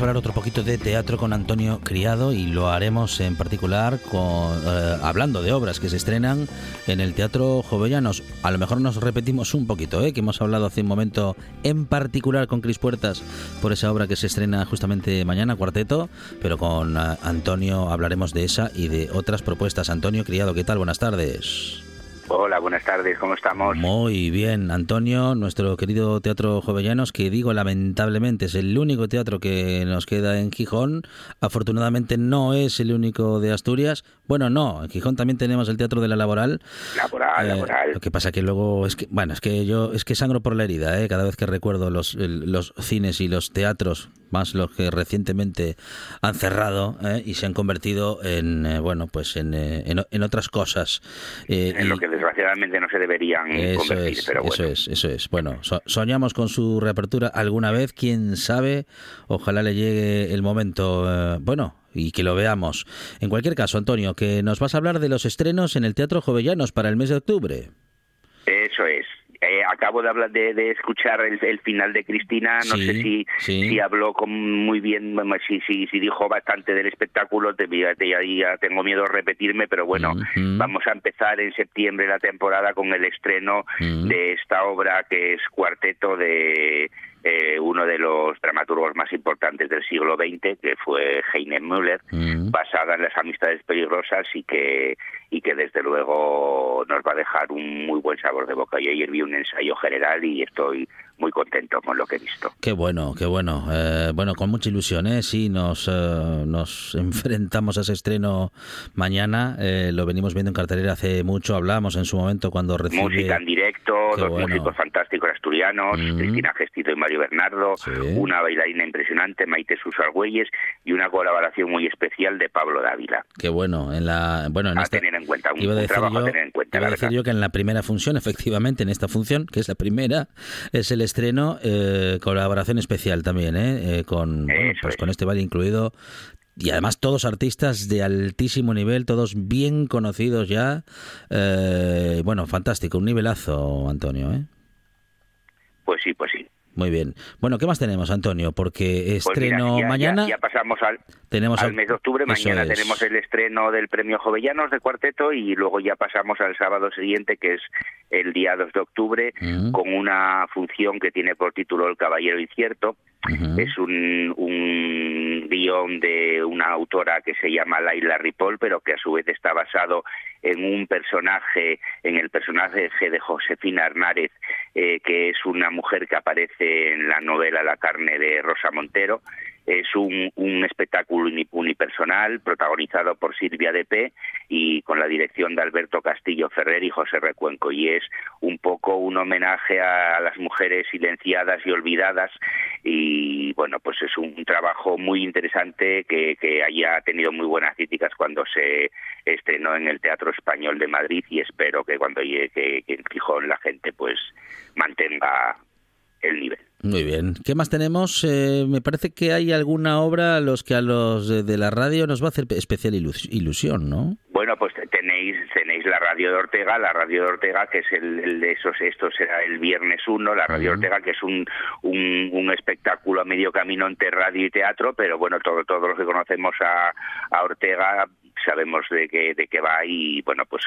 A hablar otro poquito de teatro con Antonio Criado y lo haremos en particular con, eh, hablando de obras que se estrenan en el Teatro Jovellanos. A lo mejor nos repetimos un poquito, ¿eh? que hemos hablado hace un momento en particular con Cris Puertas por esa obra que se estrena justamente mañana, Cuarteto, pero con eh, Antonio hablaremos de esa y de otras propuestas. Antonio Criado, ¿qué tal? Buenas tardes.
Hola, buenas tardes, ¿cómo estamos?
Muy bien, Antonio, nuestro querido Teatro Jovellanos, que digo lamentablemente es el único teatro que nos queda en Gijón. Afortunadamente no es el único de Asturias. Bueno, no, en Gijón también tenemos el Teatro de la Laboral.
Laboral,
Eh,
laboral.
Lo que pasa que luego es que bueno, es que yo es que sangro por la herida, ¿eh? cada vez que recuerdo los los cines y los teatros más los que recientemente han cerrado ¿eh? y se han convertido en eh, bueno pues en, eh, en, en otras cosas
En
y-
lo que desgraciadamente no se deberían
eso
convertir,
es,
pero bueno.
eso es, eso es. Bueno, so- soñamos con su reapertura alguna vez, quién sabe. Ojalá le llegue el momento, eh, bueno, y que lo veamos. En cualquier caso, Antonio, que nos vas a hablar de los estrenos en el Teatro Jovellanos para el mes de octubre.
Eso es. Eh, acabo de hablar de, de escuchar el, el final de Cristina. No
Sí,
sé si,
sí.
si habló con muy bien, si, si, si dijo bastante del espectáculo. Te, ya, ya- ya tengo miedo de repetirme, pero bueno, vamos a empezar en septiembre la temporada con el estreno de esta obra que es Cuarteto de eh, uno de los dramaturgos más importantes del siglo XX, que fue Heine Müller.
Mm.
basada en las amistades peligrosas y que y que desde luego nos va a dejar un muy buen sabor de boca. Yo ayer vi un ensayo general y estoy muy contento con lo que he visto.
Qué bueno, qué bueno. Eh, bueno, con mucha ilusión, ¿eh? Sí, nos, eh, nos enfrentamos a ese estreno mañana. Eh, lo venimos viendo en cartelera hace mucho. Hablamos en su momento cuando recibe...
Música en directo,
Qué
dos
bueno.
músicos fantásticos asturianos,
Mm.
Cristina Gestito y Mario Bernardo,
Sí.
una bailarina impresionante, Maite Sus Argüelles, y una colaboración muy especial de Pablo Dávila.
Qué bueno, en la bueno en
A
esta-
tener en cuenta, un,
iba
un trabajo
yo,
a tener en cuenta,
iba a decir yo que en la primera función, efectivamente, en esta función, que es la primera, es el estreno, eh, colaboración especial también, ¿eh? Eh, con, bueno, pues
es.
con este baile incluido. Y además todos artistas de altísimo nivel, todos bien conocidos ya. Eh, bueno, fantástico, un nivelazo, Antonio, ¿eh?
Pues sí, pues sí.
Muy bien. Bueno, ¿qué más tenemos, Antonio? Porque
Pues mira,
estreno
ya-
mañana,
Ya, pasamos al,
tenemos
al mes de octubre. Mañana
es.
tenemos el estreno del Premio Jovellanos de Cuarteto y luego ya pasamos al sábado siguiente, que es el día 2 de octubre,
Mm,
con una función que tiene por título El Caballero Incierto. Es un, un guion de una autora que se llama Laila Ripoll, pero que a su vez está basado en un personaje, en el personaje de Josefina Hernández, eh, que es una mujer que aparece en la novela La carne de Rosa Montero Es un, espectáculo uni- unipersonal protagonizado por Silvia P y con la dirección de Alberto Castillo Ferrer y José Recuenco. Y es un poco un homenaje a las mujeres silenciadas y olvidadas. Y bueno, pues es un trabajo muy interesante que, que haya tenido muy buenas críticas cuando se estrenó en el Teatro Español de Madrid y espero que cuando llegue que, que en Gijón la gente pues mantenga el nivel.
Muy bien. ¿Qué más tenemos? Eh, me parece que hay alguna obra a los que a los de, la radio nos va a hacer especial ilus- ilusión, ¿no?
Bueno, pues tenéis tenéis la radio de Ortega, la radio de Ortega que es el, el de esos esto será el viernes 1, la radio de Ortega que es un, un, un espectáculo a medio camino entre radio y teatro, pero bueno, todo, todos los que conocemos a, a Ortega sabemos de qué de qué va y bueno, pues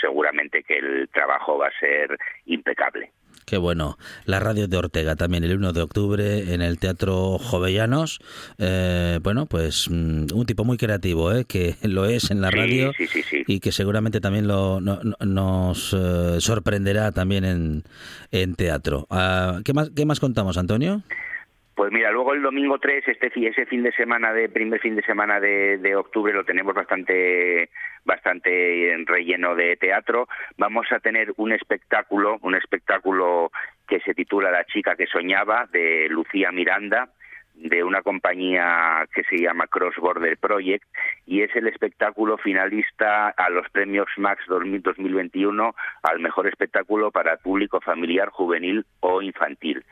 seguramente que el trabajo va a ser impecable.
Qué bueno. La radio de Ortega también el 1 de octubre en el Teatro Jovellanos. Eh, bueno, pues mm, un tipo muy creativo, ¿eh? que lo es en la
Sí,
radio
sí, sí, sí.
y que seguramente también lo, no- no- nos eh, sorprenderá también en, en teatro. Ah, ¿qué, más, ¿Qué más contamos, Antonio?
Pues mira, luego el domingo 3, este, ese fin de semana, de primer fin de semana de, octubre, lo tenemos bastante bastante relleno de teatro. Vamos a tener un espectáculo, un espectáculo que se titula La chica que soñaba, de Lucía Miranda, de una compañía que se llama Cross Border Project y es el espectáculo finalista a los premios Max 2000 2021 al mejor espectáculo para público familiar, juvenil o infantil.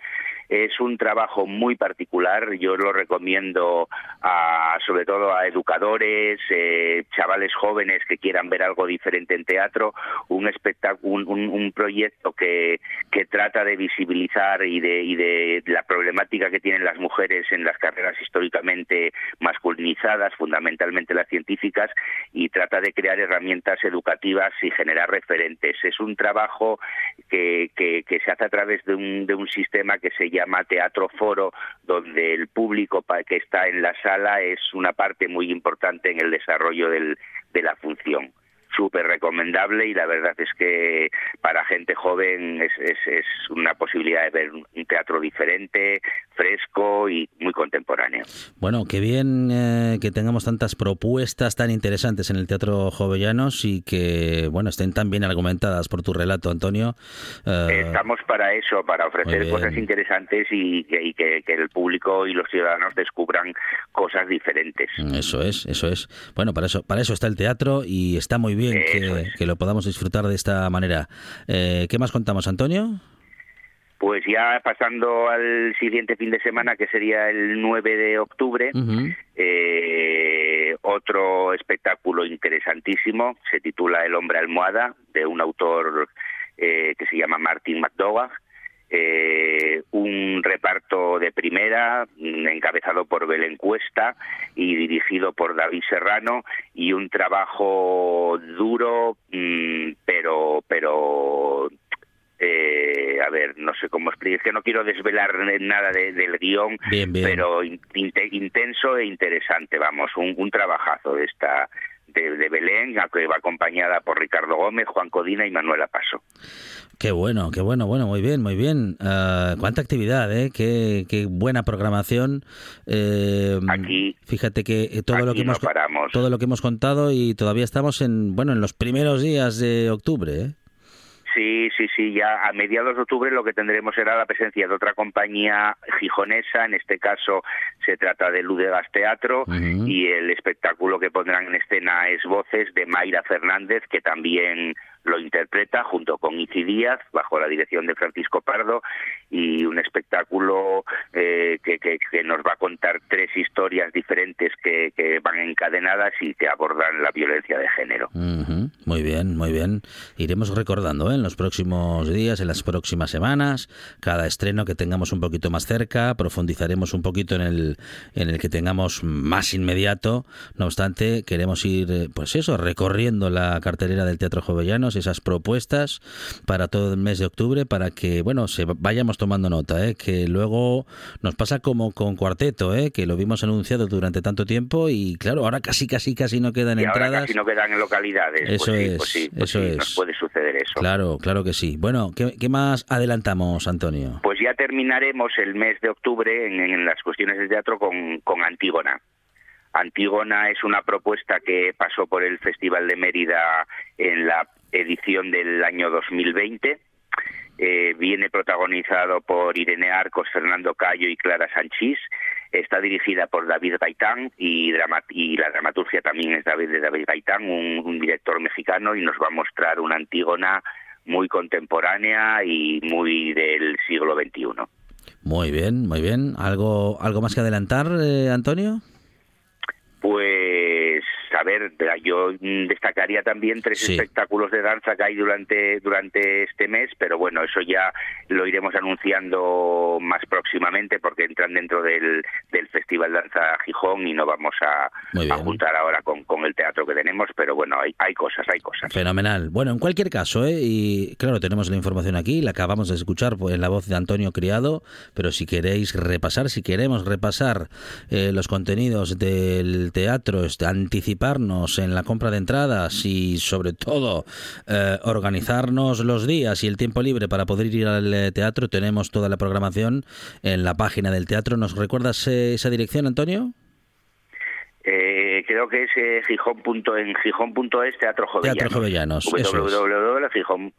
Es un trabajo muy particular, yo lo recomiendo a, sobre todo a educadores, eh, chavales jóvenes que quieran ver algo diferente en teatro, un un, un- proyecto que, trata de visibilizar y de, y de la problemática que tienen las mujeres en las carreras históricamente masculinizadas, fundamentalmente las científicas, y trata de crear herramientas educativas y generar referentes. Es un trabajo que se hace a través de un, de un sistema que se llama teatro foro, donde el público que está en la sala es una parte muy importante en el desarrollo de la función. Súper recomendable y la verdad es que para gente joven es, es, es una posibilidad de ver un teatro diferente, fresco y muy contemporáneo.
Bueno, qué bien eh, que tengamos tantas propuestas tan interesantes en el Teatro Jovellanos y que, bueno, estén tan bien argumentadas por tu relato, Antonio. Eh,
Estamos para eso, para ofrecer cosas interesantes y, que, y que- que el público y los ciudadanos descubran cosas diferentes.
Eso es, eso es. Bueno, para eso, para eso está el teatro y está muy bien que, que lo podamos disfrutar de esta manera. Eh, ¿Qué más contamos, Antonio?
Pues ya pasando al siguiente fin de semana, que sería el 9 de octubre, eh, otro espectáculo interesantísimo, se titula El hombre almohada, de un autor eh, que se llama Martin McDowell. Eh, un reparto de primera mm, encabezado por Belén Cuesta y dirigido por David Serrano y un trabajo duro mm, pero pero eh, a ver, no sé cómo explicar, es que no quiero desvelar nada de- del guion,
Bien, bien.
pero in- inte- intenso e interesante, vamos, un, un trabajazo de esta de, de Belén, a que va acompañada por Ricardo Gómez, Juan Codina y Manuela Paso.
Qué bueno, qué bueno, bueno, muy bien, muy bien. Ah, cuánta actividad, ¿eh? Qué, qué buena programación. Eh,
Aquí-
fíjate que eh, todo lo que
no
hemos
paramos.
todo lo que hemos contado y todavía estamos en bueno en los primeros días de octubre. ¿eh?
Sí, sí, sí, ya a mediados de octubre lo que tendremos será la presencia de otra compañía gijonesa, en este caso se trata de Ludegas Teatro y el espectáculo que pondrán en escena es Voces de Mayra Fernández, que también lo interpreta junto con Ici Díaz, bajo la dirección de Francisco Pardo, y un espectáculo eh, que, que- nos va a contar tres historias diferentes que, que van encadenadas y que abordan la violencia de género.
Muy bien, muy bien. Iremos recordando ¿eh? en los próximos días, en las próximas semanas, cada estreno que tengamos un poquito más cerca, profundizaremos un poquito en el, en el que tengamos más inmediato. No obstante, queremos ir, eh, pues eso, recorriendo la cartelera del Teatro Jovellanos, esas propuestas para todo el mes de octubre, para que, bueno, se vayamos tomando nota, ¿eh? que luego nos pasa como con Cuarteto, ¿eh? que lo vimos anunciado durante tanto tiempo y claro, ahora casi, casi, casi no quedan
y ahora
entradas.
casi no quedan en localidades.
Eso
pues sí,
es,
pues sí, pues
eso
sí,
es.
nos puede suceder eso.
Claro, claro que sí. Bueno, ¿qué, qué más adelantamos, Antonio?
Pues ya terminaremos el mes de octubre en, en las cuestiones de teatro con, con Antígona. Antígona es una propuesta que pasó por el Festival de Mérida en la edición del año 2020. Eh, viene protagonizado por Irene Arcos, Fernando Cayo y Clara Sanchís. Está dirigida por David Gaitán y, drama- y la dramaturgia también es David, de David Gaitán, un, un director mexicano, y nos va a mostrar una Antígona muy contemporánea y muy del siglo XXI.
Muy bien, muy bien. ¿Algo, algo más que adelantar, eh, Antonio?
Pues, a ver, yo mm, destacaría también tres
Sí.
espectáculos de danza que hay durante, durante este mes, pero bueno, eso ya lo iremos anunciando más próximamente porque entran dentro del, del Festival Danza Gijón y no vamos a, a juntar ahora con, con el teatro que tenemos, pero bueno, hay, hay cosas, hay cosas.
Fenomenal. Bueno, en cualquier caso, ¿eh? y claro, tenemos la información aquí, la acabamos de escuchar pues, en la voz de Antonio Criado, pero si queréis repasar, si queremos repasar eh, los contenidos del teatro, este, en la compra de entradas y sobre todo eh, organizarnos los días y el tiempo libre para poder ir al eh, teatro, tenemos toda la programación en la página del teatro. ¿Nos recuerdas eh, esa dirección, Antonio?
Eh, creo que es eh, Gijón punto, en Gijón.es Teatro Jovellanos.
Teatro Jovellanos,
www.gijón.es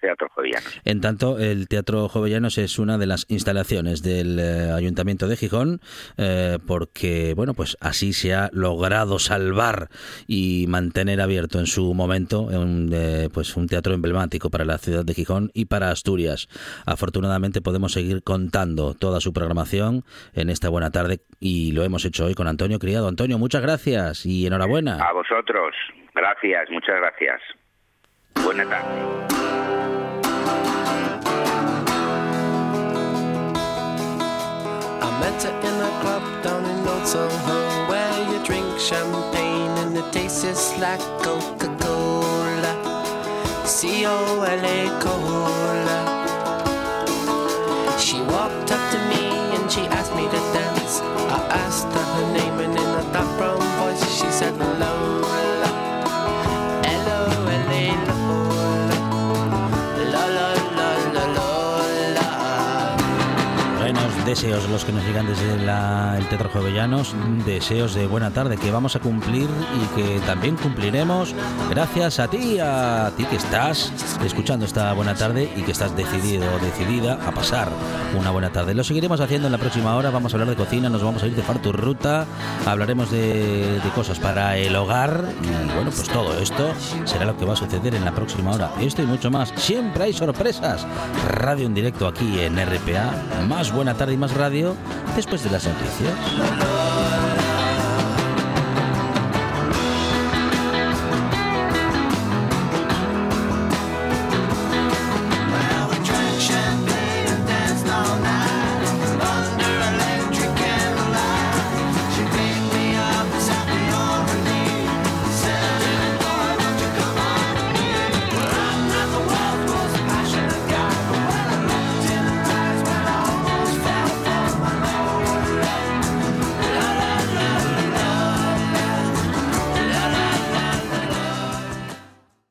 Teatro Jovellanos.
En tanto, el Teatro Jovellanos es una de las instalaciones del eh, Ayuntamiento de Gijón, eh, porque, bueno, pues así se ha logrado salvar y mantener abierto en su momento un, pues un teatro emblemático para la ciudad de Gijón y para Asturias. Afortunadamente podemos seguir contando toda su programación en esta buena tarde y lo hemos hecho hoy con Antonio Criado. Antonio, muchas gracias y enhorabuena.
A vosotros, gracias, muchas gracias. Buena tarde.
Met her in a club down in Old Soho where you drink champagne and it tastes like Coca-Cola. C-O-L-A Cola. She walked up to me and she asked me to dance. I
deseos los que nos llegan desde la- el Teatro Jovellanos, deseos de buena tarde que vamos a cumplir y que también cumpliremos gracias a ti, a ti que estás escuchando esta buena tarde y que estás decidido o decidida a pasar una buena tarde. Lo seguiremos haciendo en la próxima hora, vamos a hablar de cocina, nos vamos a ir de Fartur Ruta, hablaremos de, de cosas para el hogar y bueno, pues todo esto será lo que va a suceder en la próxima hora. Esto y mucho más. Siempre hay sorpresas. Radio en directo aquí en RPA. Más buena tarde más radio después de las noticias.